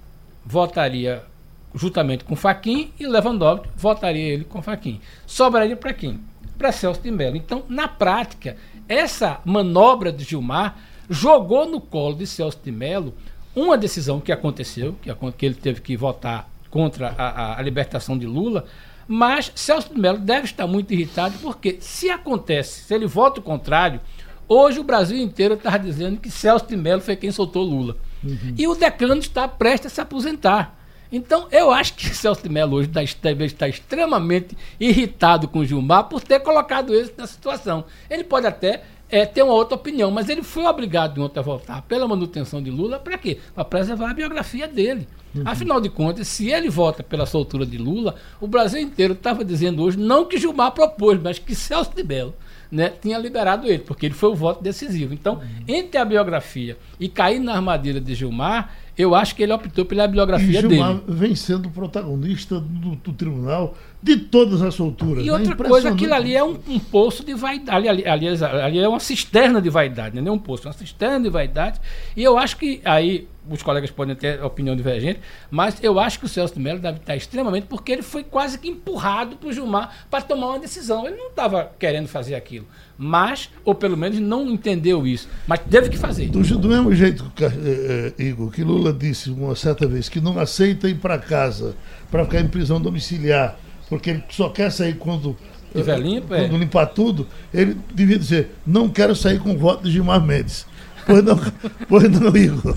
votaria juntamente com Faquim e Lewandowski votaria ele com Faquim. Sobraria para quem? Para Celso de Mello. Então, na prática, essa manobra de Gilmar jogou no colo de Celso de Mello uma decisão que aconteceu, que, que ele teve que votar contra a, a, a libertação de Lula, mas Celso de Mello deve estar muito irritado, porque se acontece, se ele vota o contrário, hoje o Brasil inteiro está dizendo que Celso de Mello foi quem soltou Lula. Uhum. E o decano está prestes a se aposentar. Então, eu acho que [laughs] Celso de Mello hoje está, está extremamente irritado com Gilmar por ter colocado ele nessa situação. Ele pode até é, ter uma outra opinião, mas ele foi obrigado de ontem a votar pela manutenção de Lula para quê? Para preservar a biografia dele. Uhum. Afinal de contas, se ele vota pela soltura de Lula, o Brasil inteiro estava dizendo hoje, não que Gilmar propôs, mas que Celso de Mello né, tinha liberado ele, porque ele foi o voto decisivo. Então, uhum. entre a biografia e cair na armadilha de Gilmar, eu acho que ele optou pela biografia e Gilmar dele. vem sendo protagonista do, do, tribunal de todas as solturas. E né? outra coisa, aquilo ali é um, um poço de vaidade. Ali, ali, ali, ali, é uma cisterna de vaidade, né? não é um poço, é uma cisterna de vaidade. E eu acho que aí os colegas podem ter opinião divergente, mas eu acho que o Celso de Mello deve estar extremamente, porque ele foi quase que empurrado para o Gilmar para tomar uma decisão. Ele não estava querendo fazer aquilo, mas, ou pelo menos não entendeu isso, mas teve que fazer. Do, do mesmo jeito, eh, eh, Igor, que Lula disse uma certa vez que não aceita ir para casa para ficar em prisão domiciliar, porque ele só quer sair quando tiver limpo, é. quando limpar tudo, ele devia dizer, não quero sair com o voto de Gilmar Mendes. Pois não, pois não, Igor.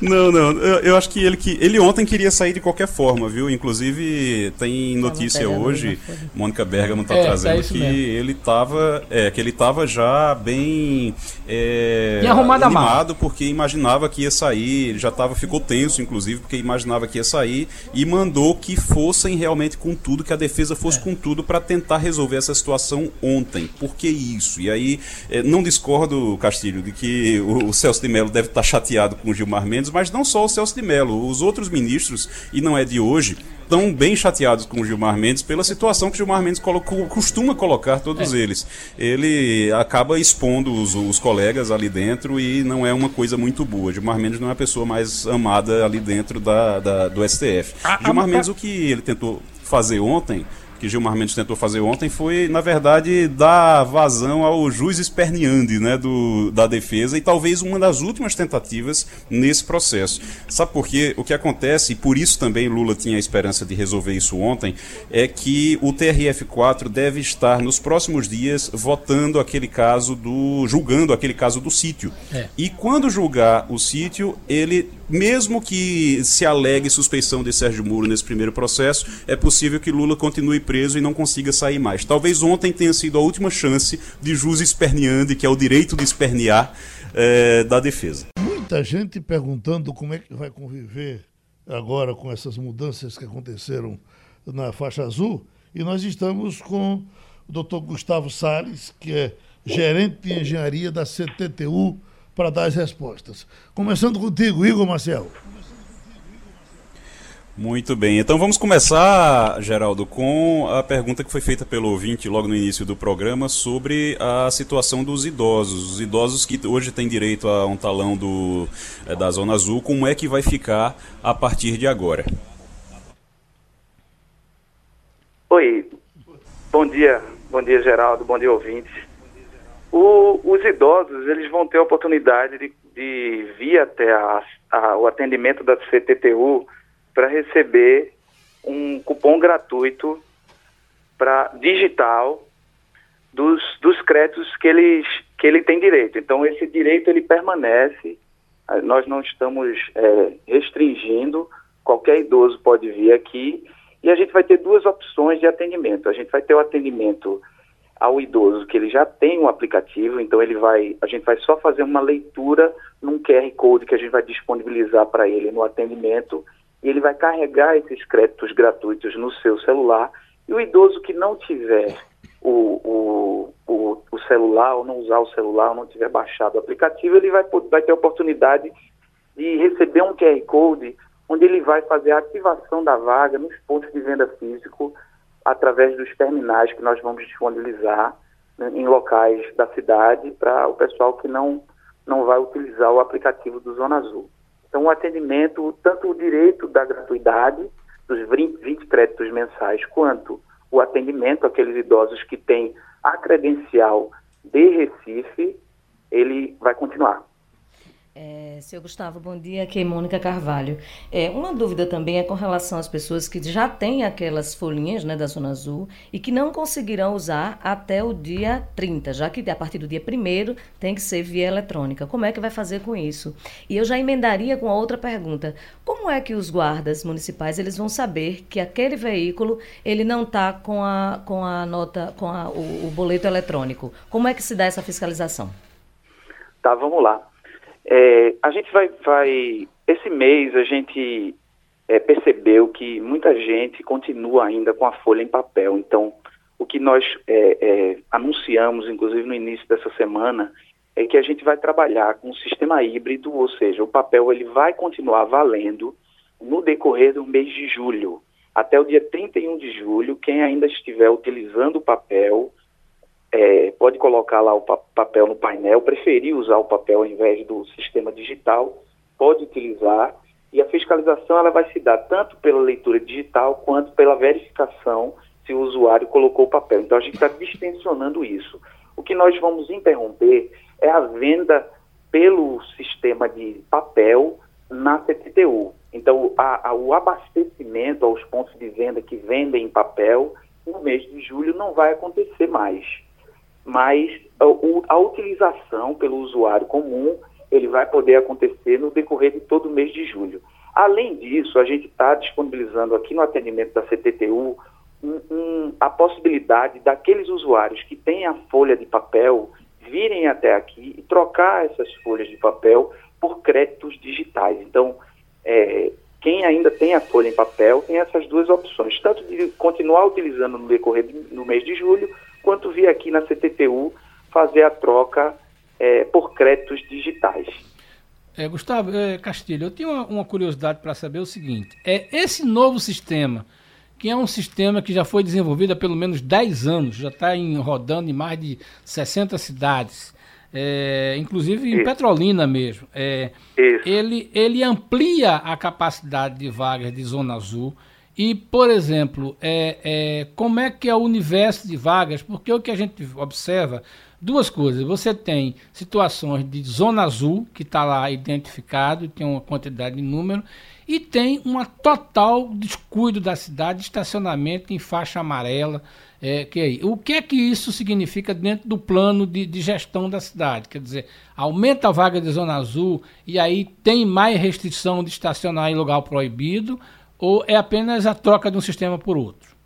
não, não. Eu, eu, acho que ele, que ele ontem queria sair de qualquer forma, viu? Inclusive, tem notícia hoje, Mônica Bergamo está é, trazendo tá que mesmo. ele estava é, que ele tava já bem é, animado porque imaginava que ia sair, ele já tava, ficou tenso, inclusive, porque imaginava que ia sair e mandou que fossem realmente com tudo, que a defesa fosse é. com tudo para tentar resolver essa situação ontem. Por que isso? E aí, é, não discordo, Castilho, Castilho, de que o, Celso de Mello deve estar chateado com o Gilmar Mendes, mas não só o Celso de Mello, os outros ministros, e não é de hoje, estão bem chateados com o Gilmar Mendes pela situação que o Gilmar Mendes colocou, costuma colocar todos é. eles. Ele acaba expondo os, os, colegas ali dentro e não é uma coisa muito boa. Gilmar Mendes não é a pessoa mais amada ali dentro da, da do STF. Gilmar. Mendes, o que ele tentou fazer ontem que Gilmar Mendes tentou fazer ontem foi, na verdade, dar vazão ao juiz esperneandi né, do, da defesa e talvez uma das últimas tentativas nesse processo. Sabe por quê? O que acontece, e por isso também Lula tinha a esperança de resolver isso ontem, é que o TRF4 deve estar nos próximos dias votando aquele caso do. julgando aquele caso do sítio. É. E quando julgar o sítio, ele mesmo que se alegue suspeição de Sérgio Moro nesse primeiro processo, é possível que Lula continue preso e não consiga sair mais. Talvez ontem tenha sido a última chance de jus esperneandi, que é o direito de espernear é, da defesa. Muita gente perguntando como é que vai conviver agora com essas mudanças que aconteceram na faixa azul. E nós estamos com o doutor Gustavo Salles, que é gerente de engenharia da CTTU para dar as respostas. Começando contigo, Igor Marcel. Muito bem, então vamos começar, Geraldo, com a pergunta que foi feita pelo ouvinte logo no início do programa sobre a situação dos idosos. Os idosos que hoje têm direito a um talão do, é, da Zona Azul, como é que vai ficar a partir de agora? Oi, bom dia, bom dia, Geraldo, bom dia, ouvintes. O, os idosos eles vão ter a oportunidade de, de vir até a, a, o atendimento da CTTU para receber um cupom gratuito para digital dos, dos créditos que, eles, que ele tem direito. Então, esse direito ele permanece, nós não estamos é, restringindo, qualquer idoso pode vir aqui e a gente vai ter duas opções de atendimento. A gente vai ter o atendimento ao idoso que ele já tem um aplicativo, então ele vai, a gente vai só fazer uma leitura num QR Code que a gente vai disponibilizar para ele no atendimento e ele vai carregar esses créditos gratuitos no seu celular e o idoso que não tiver o, o, o, o, celular, ou não usar o celular, ou não tiver baixado o aplicativo, ele vai, vai ter a oportunidade de receber um QR Code onde ele vai fazer a ativação da vaga nos pontos de venda físico através dos terminais que nós vamos disponibilizar né, em locais da cidade para o pessoal que não, não vai utilizar o aplicativo do Zona Azul. Então, o atendimento, tanto o direito da gratuidade, dos 20, 20 créditos mensais, quanto o atendimento àqueles idosos que têm a credencial de Recife, ele vai continuar. É, seu Gustavo, bom dia. Aqui é Mônica Carvalho. É, uma dúvida também é com relação às pessoas que já têm aquelas folhinhas né, da Zona Azul e que não conseguirão usar até o dia 30, já que a partir do dia 1 tem que ser via eletrônica. Como é que vai fazer com isso? E eu já emendaria com a outra pergunta. Como é que os guardas municipais eles vão saber que aquele veículo ele não está com a, com a nota, com a, o, o boleto eletrônico? Como é que se dá essa fiscalização? Tá, vamos lá. É, a gente vai, vai. Esse mês a gente é, percebeu que muita gente continua ainda com a folha em papel. Então, o que nós é, é, anunciamos, inclusive no início dessa semana, é que a gente vai trabalhar com um sistema híbrido, ou seja, o papel ele vai continuar valendo no decorrer do mês de julho. Até o dia 31 de julho, quem ainda estiver utilizando o papel é, pode colocar lá o papel no painel, preferir usar o papel ao invés do sistema digital, pode utilizar e a fiscalização ela vai se dar tanto pela leitura digital quanto pela verificação se o usuário colocou o papel. Então a gente está distensionando isso. O que nós vamos interromper é a venda pelo sistema de papel na CTTU. Então a, a, o abastecimento aos pontos de venda que vendem papel no mês de julho não vai acontecer mais mas a, a utilização pelo usuário comum ele vai poder acontecer no decorrer de todo o mês de julho. Além disso, a gente está disponibilizando aqui no atendimento da CTTU um, um, a possibilidade daqueles usuários que têm a folha de papel virem até aqui e trocar essas folhas de papel por créditos digitais. Então, é, quem ainda tem a folha em papel tem essas duas opções, tanto de continuar utilizando no decorrer do mês de julho, quanto vir aqui na CTTU fazer a troca é, por créditos digitais. É, Gustavo é, Castilho, eu tenho uma, uma curiosidade para saber o seguinte: é esse novo sistema, que é um sistema que já foi desenvolvido há pelo menos 10 anos, já está rodando em mais de 60 cidades, é, inclusive em Isso. Petrolina mesmo. É, ele, ele amplia a capacidade de vagas de Zona Azul e, por exemplo, é, é, como é que é o universo de vagas? Porque o que a gente observa, duas coisas. Você tem situações de zona azul, que está lá identificado, tem uma quantidade de número, e tem um total descuido da cidade, estacionamento em faixa amarela. É, que o que é que isso significa dentro do plano de, de, gestão da cidade? Quer dizer, aumenta a vaga de zona azul e aí tem mais restrição de estacionar em lugar proibido ou é apenas a troca de um sistema por outro?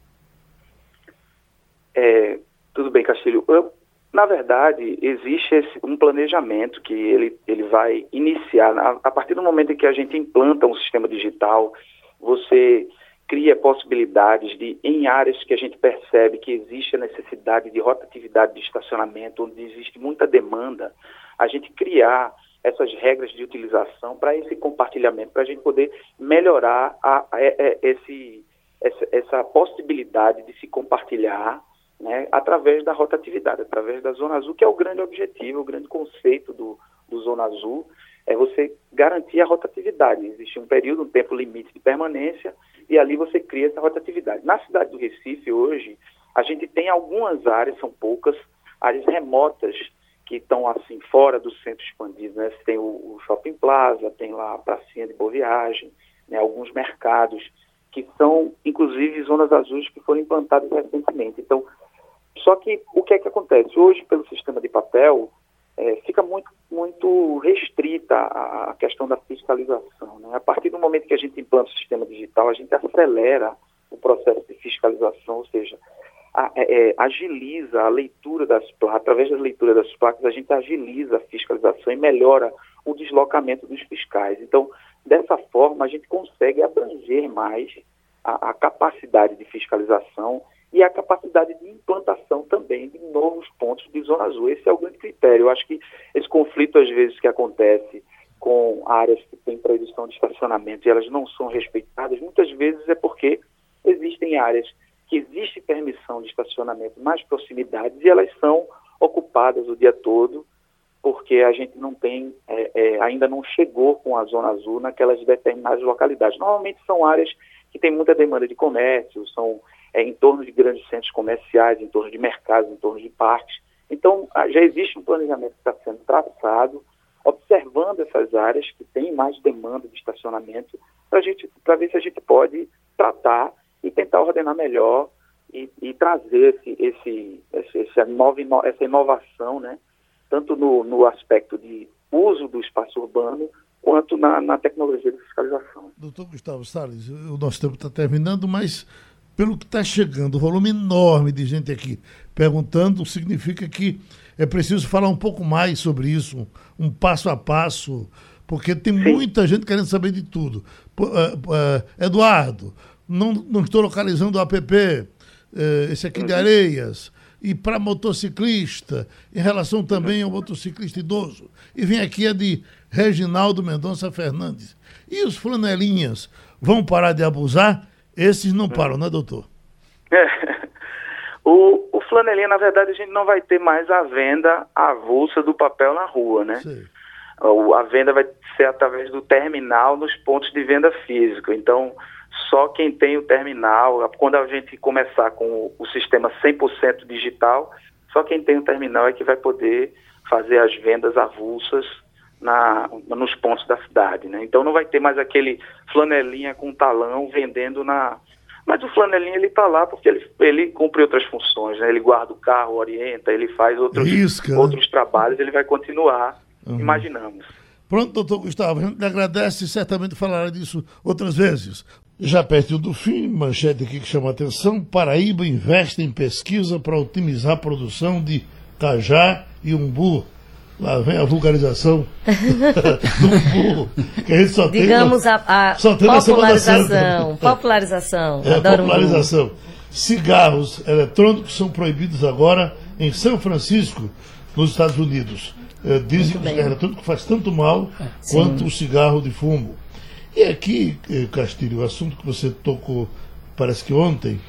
É, tudo bem, Castilho. Eu, na verdade, existe esse, um planejamento que ele, ele vai iniciar. A, a partir do momento em que a gente implanta um sistema digital, você cria possibilidades de, em áreas que a gente percebe que existe a necessidade de rotatividade de estacionamento, onde existe muita demanda, a gente criar essas regras de utilização para esse compartilhamento, para a gente poder melhorar a, a, a, é, esse, essa, essa, possibilidade de se compartilhar né, através da rotatividade, através da Zona Azul, que é o grande objetivo, o grande conceito do, do Zona Azul, é você garantir a rotatividade. Existe um período, um tempo limite de permanência, e ali você cria essa rotatividade. Na cidade do Recife, hoje, a gente tem algumas áreas, são poucas, áreas remotas, que estão assim fora do centro expandido, né? Você tem o, o, Shopping Plaza, tem lá a pracinha de Boa Viagem, né? alguns mercados que são, inclusive, zonas azuis que foram implantadas recentemente. Então, só que o que é que acontece? Hoje, pelo sistema de papel, é, fica muito, muito restrita a, a questão da fiscalização. Né? A partir do momento que a gente implanta o sistema digital, a gente acelera o processo de fiscalização, ou seja, a, é, é, agiliza a leitura das placas, através da leitura das placas, a gente agiliza a fiscalização e melhora o deslocamento dos fiscais. Então, dessa forma, a gente consegue abranger mais a, a capacidade de fiscalização e a capacidade de implantação também de novos pontos de zona azul. Esse é o grande critério. Eu acho que esse conflito, às vezes, que acontece com áreas que têm proibição de estacionamento e elas não são respeitadas, muitas vezes é porque existem áreas que existe permissão de estacionamento nas proximidades e elas são ocupadas o dia todo porque a gente não tem, é, é, ainda não chegou com a Zona Azul naquelas determinadas localidades. Normalmente são áreas que têm muita demanda de comércio, são é, em torno de grandes centros comerciais, em torno de mercados, em torno de parques. Então, já existe um planejamento que está sendo traçado, observando essas áreas que têm mais demanda de estacionamento, para ver se a gente pode tratar e tentar ordenar melhor e, e trazer esse, esse, essa, nova, essa inovação, né? tanto no, no aspecto de uso do espaço urbano, quanto na, na tecnologia de fiscalização. Doutor Gustavo Salles, o nosso tempo está terminando, mas pelo que está chegando, o volume enorme de gente aqui perguntando, significa que é preciso falar um pouco mais sobre isso, um passo a passo, porque tem Sim. muita gente querendo saber de tudo. Uh, uh, Eduardo, não, não estou localizando o app, uh, esse aqui de uhum. Areias, e para motociclista, em relação também ao motociclista idoso. E vem aqui a de Reginaldo Mendonça Fernandes. E os flanelinhas vão parar de abusar? Esses não param, né, doutor? É. [laughs] O, o flanelinha, na verdade, a gente não vai ter mais a venda avulsa do papel na rua, né? Sim. A venda vai ser através do terminal nos pontos de venda físico. Então, só quem tem o terminal, quando a gente começar com o sistema 100% digital, só quem tem o terminal é que vai poder fazer as vendas avulsas na, nos pontos da cidade, né? Então não vai ter mais aquele flanelinha com talão vendendo na... Mas o flanelinha ele está lá porque ele, ele cumpre outras funções, né? Ele guarda o carro, orienta, ele faz outros, Risca, outros né? trabalhos, ele vai continuar, uhum. imaginamos. Pronto, doutor Gustavo, a gente lhe agradece e certamente falará disso outras vezes. Já perto do fim, manchete aqui que chama a atenção: Paraíba investe em pesquisa para otimizar a produção de cajá e umbu. Lá vem a vulgarização [laughs] do umbu, que a gente só Digamos tem. Digamos a, popularização. Popularização. É, Adoro popularização. Cigarros eletrônicos são proibidos agora em São Francisco, nos Estados Unidos. É, dizem que o cigarro eletrônico faz tanto mal Sim. quanto o cigarro de fumo. E aqui, eh, Castilho, o assunto que você tocou, parece que ontem,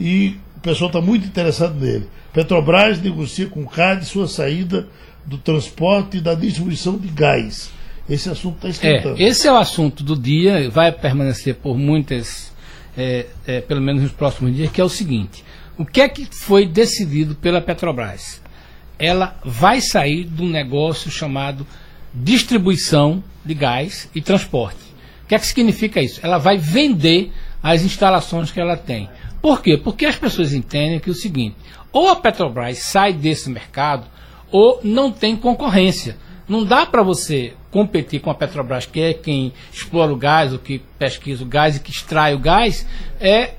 e o pessoal está muito interessado nele. Petrobras negocia com o CAD sua saída do transporte e da distribuição de gás. Esse assunto está esquentando. É, esse é o assunto do dia, vai permanecer por muitas, é, é, pelo menos nos próximos dias, que é o seguinte: o que é que foi decidido pela Petrobras? Ela vai sair de um negócio chamado distribuição de gás e transporte. O que é que significa isso? Ela vai vender as instalações que ela tem. Por quê? Porque as pessoas entendem que é o seguinte: ou a Petrobras sai desse mercado, ou não tem concorrência. Não dá para você competir com a Petrobras, que é quem explora o gás, o que pesquisa o gás e que extrai o gás, é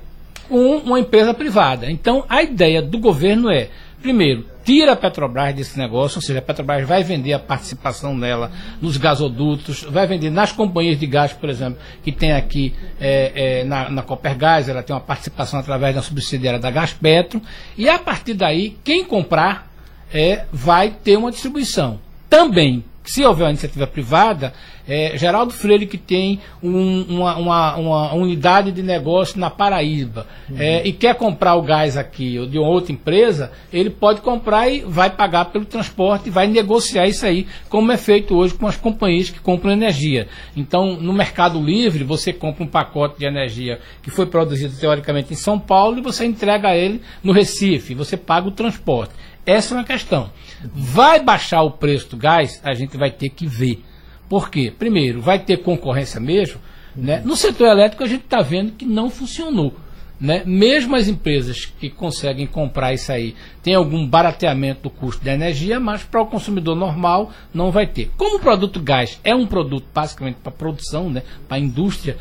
com uma empresa privada. Então, a ideia do governo é, primeiro, tira a Petrobras desse negócio, ou seja, a Petrobras vai vender a participação dela nos gasodutos, vai vender nas companhias de gás, por exemplo, que tem aqui é, é, na, na Copergás, ela tem uma participação através da subsidiária da Gaspetro, e a partir daí, quem comprar é, vai ter uma distribuição. Também se houver uma iniciativa privada, é, Geraldo Freire que tem um, uma, uma, uma, unidade de negócio na Paraíba uhum. é, e quer comprar o gás aqui ou de uma outra empresa, ele pode comprar e vai pagar pelo transporte e vai negociar isso aí, como é feito hoje com as companhias que compram energia. Então, no Mercado Livre, você compra um pacote de energia que foi produzido teoricamente em São Paulo e você entrega ele no Recife, você paga o transporte. Essa é uma questão. Vai baixar o preço do gás? A gente vai ter que ver. Por quê? Primeiro, vai ter concorrência mesmo. Né? No setor elétrico, a gente está vendo que não funcionou. Né? Mesmo as empresas que conseguem comprar isso aí tem algum barateamento do custo da energia, mas para o consumidor normal não vai ter. Como o produto gás é um produto basicamente para produção, né? para a indústria,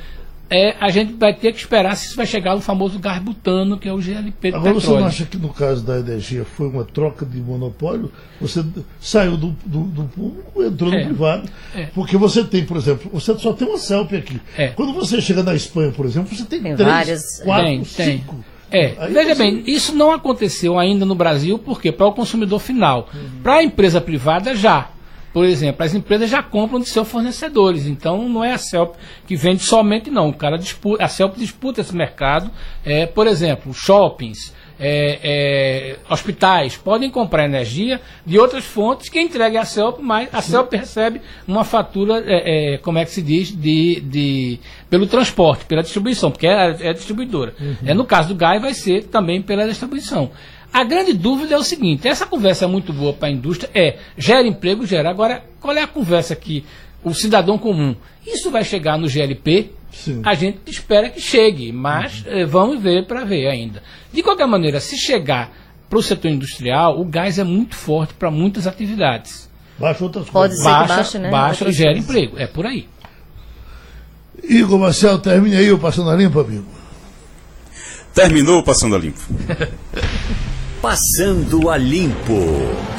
é, a gente vai ter que esperar se isso vai chegar no famoso gás butano, que é o GLP do Agora, petróleo. você não acha que no caso da energia foi uma troca de monopólio? Você saiu do, do, do público entrou é, no privado. É. Porque você tem, por exemplo, você só tem uma CELP aqui. É. Quando você chega na Espanha, por exemplo, você tem, tem três, várias... quatro, tem, cinco. É, Aí veja você- bem, isso não aconteceu ainda no Brasil, porque para o consumidor final. Uhum. Para a empresa privada, já. Por exemplo, as empresas já compram de seus fornecedores, então não é a CELP que vende somente, não. O cara disputa, a CELP disputa esse mercado. É, por exemplo, shoppings, é, é, hospitais podem comprar energia de outras fontes que entreguem à CELP, mas a CELP recebe uma fatura, é, é, como é que se diz, de, de, pelo transporte, pela distribuição, porque é, é distribuidora. É, no caso do gás, vai ser também pela distribuição. A grande dúvida é o seguinte: essa conversa é muito boa para a indústria, é gera emprego, gera. Agora, qual é a conversa que o cidadão comum? Isso vai chegar no GLP? Sim. A gente espera que chegue, mas eh, vamos ver para ver ainda. De qualquer maneira, se chegar para o setor industrial, o gás é muito forte para muitas atividades. Baixa outras Pode coisas. ser. que Baixa, baixe, né, baixa e gera emprego. É por aí. Igor Marcel, termine aí o Passando a Limpo, amigo. Terminou o Passando a Limpo. [laughs] Passando a Limpo.